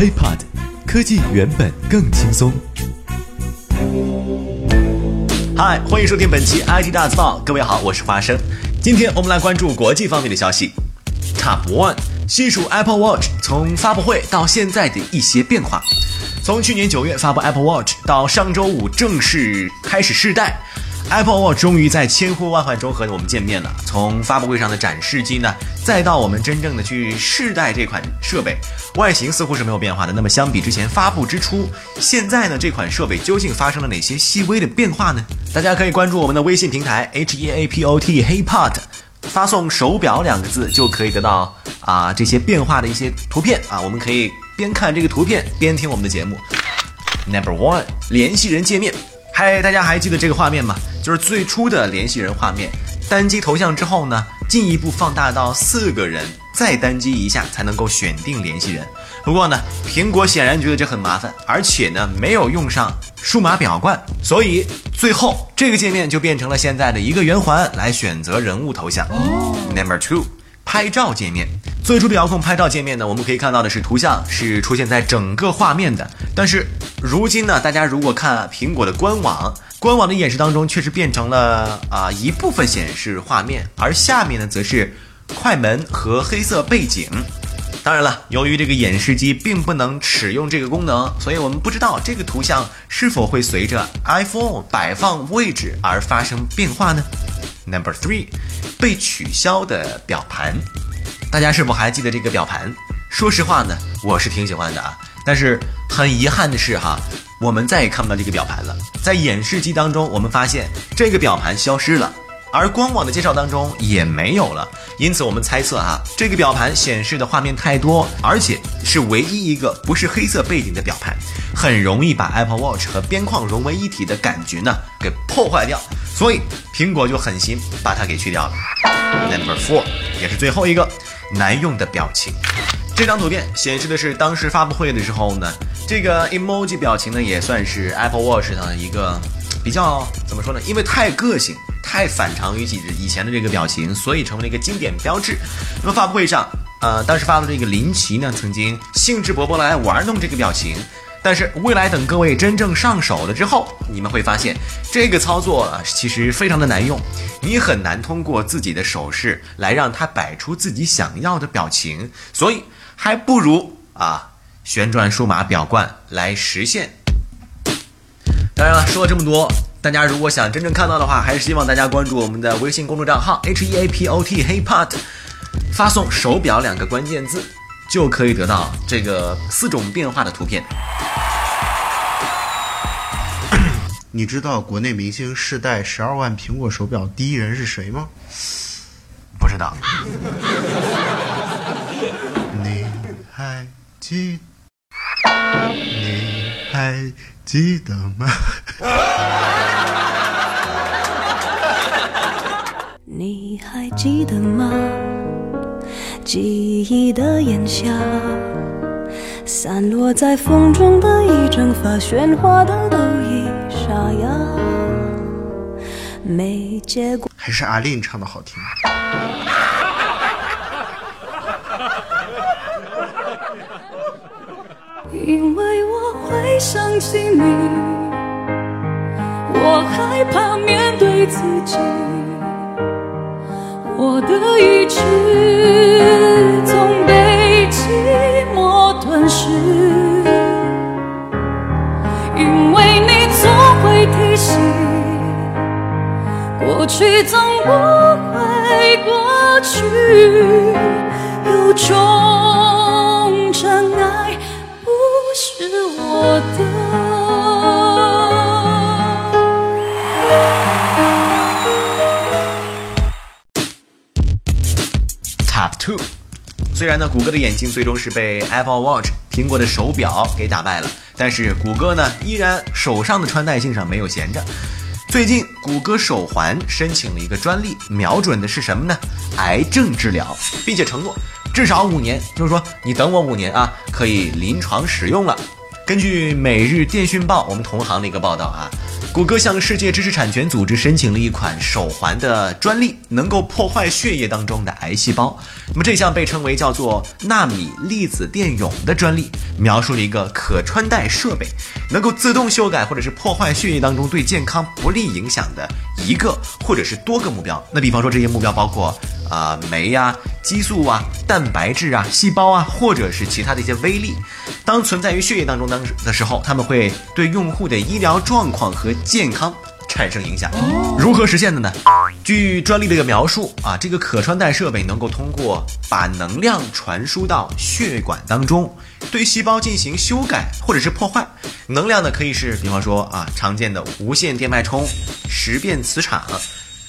HeyPod，科技原本更轻松。嗨，欢迎收听本期 IT 大字报。各位好，我是花生。今天我们来关注国际方面的消息。Top One，细数 Apple Watch 从发布会到现在的一些变化。从去年九月发布 Apple Watch 到上周五正式开始试戴。Apple Watch 终于在千呼万唤中和我们见面了。从发布会上的展示机呢，再到我们真正的去试戴这款设备，外形似乎是没有变化的。那么相比之前发布之初，现在呢这款设备究竟发生了哪些细微的变化呢？大家可以关注我们的微信平台 H E A P O T HeyPod，发送“手表”两个字就可以得到啊这些变化的一些图片啊，我们可以边看这个图片边听我们的节目。Number one，联系人界面。嗨，大家还记得这个画面吗？就是最初的联系人画面，单击头像之后呢，进一步放大到四个人，再单击一下才能够选定联系人。不过呢，苹果显然觉得这很麻烦，而且呢没有用上数码表冠，所以最后这个界面就变成了现在的一个圆环来选择人物头像。Number two，拍照界面。最初的遥控拍照界面呢，我们可以看到的是图像是出现在整个画面的，但是如今呢，大家如果看苹果的官网，官网的演示当中确实变成了啊一部分显示画面，而下面呢则是快门和黑色背景。当然了，由于这个演示机并不能使用这个功能，所以我们不知道这个图像是否会随着 iPhone 摆放位置而发生变化呢？Number three，被取消的表盘。大家是否还记得这个表盘？说实话呢，我是挺喜欢的啊。但是很遗憾的是哈，我们再也看不到这个表盘了。在演示机当中，我们发现这个表盘消失了，而官网的介绍当中也没有了。因此，我们猜测哈，这个表盘显示的画面太多，而且是唯一一个不是黑色背景的表盘，很容易把 Apple Watch 和边框融为一体的感觉呢给破坏掉。所以苹果就狠心把它给去掉了。Number four，也是最后一个。难用的表情，这张图片显示的是当时发布会的时候呢，这个 emoji 表情呢也算是 Apple Watch 的一个比较怎么说呢？因为太个性，太反常于己以前的这个表情，所以成为了一个经典标志。那么发布会上，呃，当时发的这个林奇呢，曾经兴致勃勃来玩弄这个表情。但是未来等各位真正上手了之后，你们会发现这个操作啊其实非常的难用，你很难通过自己的手势来让它摆出自己想要的表情，所以还不如啊旋转数码表冠来实现。当然了，说了这么多，大家如果想真正看到的话，还是希望大家关注我们的微信公众账号 H E A P O T HeyPod，发送手表两个关键字。就可以得到这个四种变化的图片。你知道国内明星试戴十二万苹果手表第一人是谁吗？不知道。你还记？你还记得吗？你还记得吗？记忆的炎夏，散落在风中的一整发，喧哗的都已沙哑。没结果，还是阿令唱的好听。因为我会想起你，我害怕面对自己。我的意志吞噬，因为你总会提醒，过去总不会过去，有种真爱不是我的。虽然呢，谷歌的眼镜最终是被 Apple Watch 苹果的手表给打败了，但是谷歌呢，依然手上的穿戴性上没有闲着。最近，谷歌手环申请了一个专利，瞄准的是什么呢？癌症治疗，并且承诺至少五年，就是说你等我五年啊，可以临床使用了。根据《每日电讯报》我们同行的一个报道啊，谷歌向世界知识产权组织申请了一款手环的专利，能够破坏血液当中的癌细胞。那么这项被称为叫做纳米粒子电泳的专利，描述了一个可穿戴设备，能够自动修改或者是破坏血液当中对健康不利影响的一个或者是多个目标。那比方说这些目标包括啊酶呀、激素啊、蛋白质啊、细胞啊，或者是其他的一些微粒。当存在于血液当中当的时候，他们会对用户的医疗状况和健康产生影响。如何实现的呢？据专利的一个描述啊，这个可穿戴设备能够通过把能量传输到血管当中，对细胞进行修改或者是破坏。能量呢，可以是比方说啊常见的无线电脉冲、时变磁场、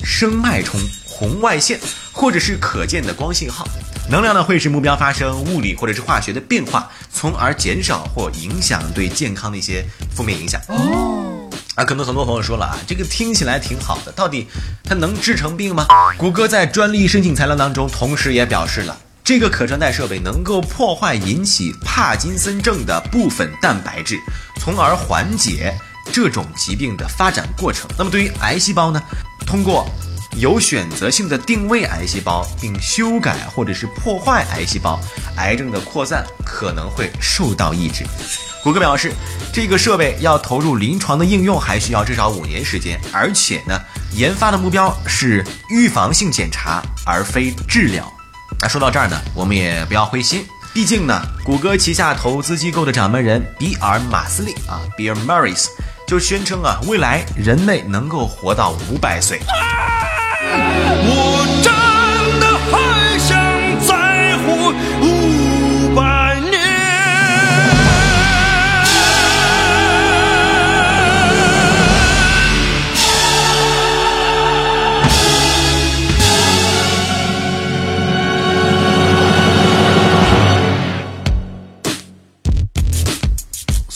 声脉冲、红外线，或者是可见的光信号。能量呢会使目标发生物理或者是化学的变化，从而减少或影响对健康的一些负面影响。哦啊，可能很多朋友说了啊，这个听起来挺好的，到底它能治成病吗？谷歌在专利申请材料当中，同时也表示了，这个可穿戴设备能够破坏引起帕金森症的部分蛋白质，从而缓解这种疾病的发展过程。那么对于癌细胞呢，通过有选择性的定位癌细胞，并修改或者是破坏癌细胞，癌症的扩散可能会受到抑制。谷歌表示，这个设备要投入临床的应用，还需要至少五年时间，而且呢，研发的目标是预防性检查，而非治疗。那说到这儿呢，我们也不要灰心，毕竟呢，谷歌旗下投资机构的掌门人比尔·马斯利啊，Bill Murray 就宣称啊，未来人类能够活到五百岁。我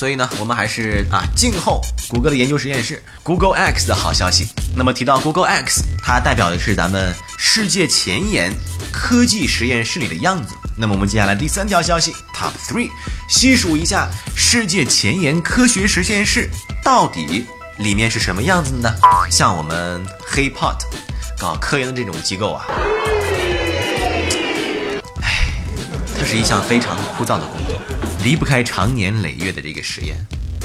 所以呢，我们还是啊静候谷歌的研究实验室 Google X 的好消息。那么提到 Google X，它代表的是咱们世界前沿科技实验室里的样子。那么我们接下来第三条消息 Top Three，细数一下世界前沿科学实验室到底里面是什么样子的呢？像我们 HeyPod 搞科研的这种机构啊，唉，这是一项非常枯燥的工作。离不开长年累月的这个实验，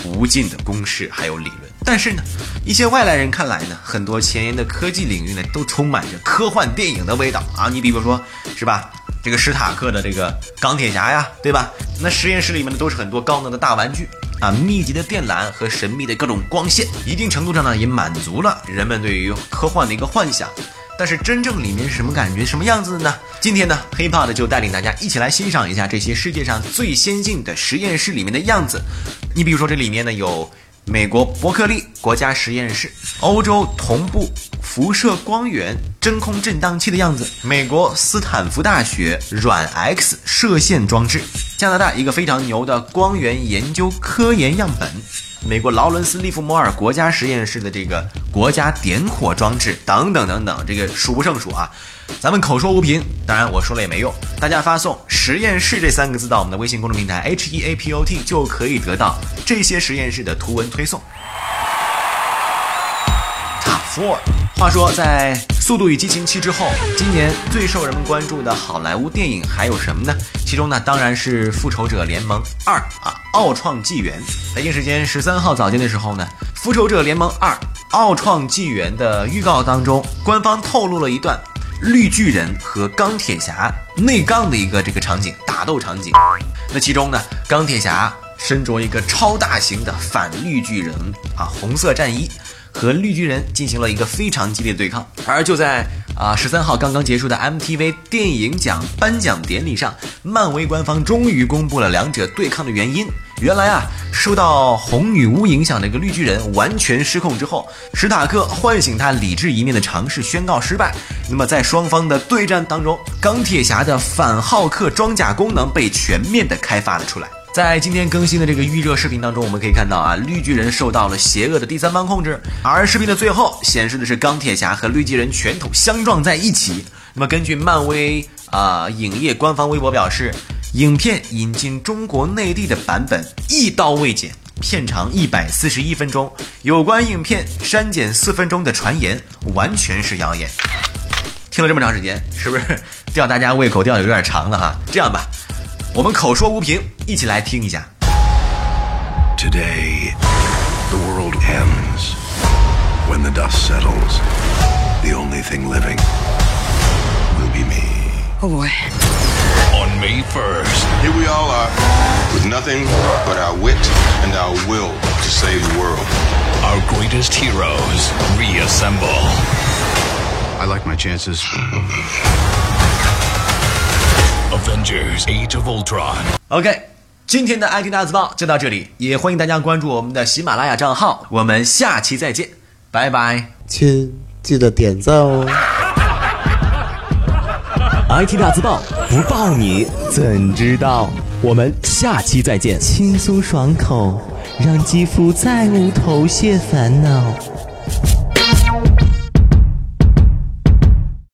无尽的公式还有理论。但是呢，一些外来人看来呢，很多前沿的科技领域呢，都充满着科幻电影的味道啊！你比如说，是吧？这个史塔克的这个钢铁侠呀，对吧？那实验室里面呢，都是很多高能的大玩具啊，密集的电缆和神秘的各种光线，一定程度上呢，也满足了人们对于科幻的一个幻想。但是真正里面是什么感觉、什么样子的呢？今天呢，HeyPod 就带领大家一起来欣赏一下这些世界上最先进的实验室里面的样子。你比如说，这里面呢有美国伯克利国家实验室、欧洲同步辐射光源真空振荡器的样子，美国斯坦福大学软 X 射线装置，加拿大一个非常牛的光源研究科研样本。美国劳伦斯利弗摩尔国家实验室的这个国家点火装置等等等等，这个数不胜数啊！咱们口说无凭，当然我说了也没用。大家发送“实验室”这三个字到我们的微信公众平台 H E A P O T，就可以得到这些实验室的图文推送。Four。话说，在《速度与激情七》之后，今年最受人们关注的好莱坞电影还有什么呢？其中呢，当然是《复仇者联盟二》啊，《奥创纪元》。北京时间十三号早间的时候呢，《复仇者联盟二：奥创纪元》的预告当中，官方透露了一段绿巨人和钢铁侠内杠的一个这个场景，打斗场景。那其中呢，钢铁侠身着一个超大型的反绿巨人啊红色战衣。和绿巨人进行了一个非常激烈的对抗，而就在啊十三号刚刚结束的 MTV 电影奖颁奖典礼上，漫威官方终于公布了两者对抗的原因。原来啊，受到红女巫影响的一个绿巨人完全失控之后，史塔克唤醒他理智一面的尝试宣告失败。那么在双方的对战当中，钢铁侠的反浩克装甲功能被全面的开发了出来。在今天更新的这个预热视频当中，我们可以看到啊，绿巨人受到了邪恶的第三方控制，而视频的最后显示的是钢铁侠和绿巨人拳头相撞在一起。那么根据漫威啊影业官方微博表示，影片引进中国内地的版本一刀未剪，片长一百四十一分钟，有关影片删减四分钟的传言完全是谣言。听了这么长时间，是不是吊大家胃口吊的有点长了哈？这样吧，我们口说无凭，一起来听一下。 Today, the world ends. When the dust settles, the only thing living will be me. Oh boy. On May 1st, Here we all are, with nothing but our wit and our will to save the world. our greatest heroes reassemble. I like my chances. Avengers Age of Ultron. OK，今天的 IT 大字报就到这里，也欢迎大家关注我们的喜马拉雅账号，我们下期再见，拜拜。亲，记得点赞哦。IT 大字报不报你怎知道？我们下期再见。轻松爽口，让肌肤再无头屑烦恼。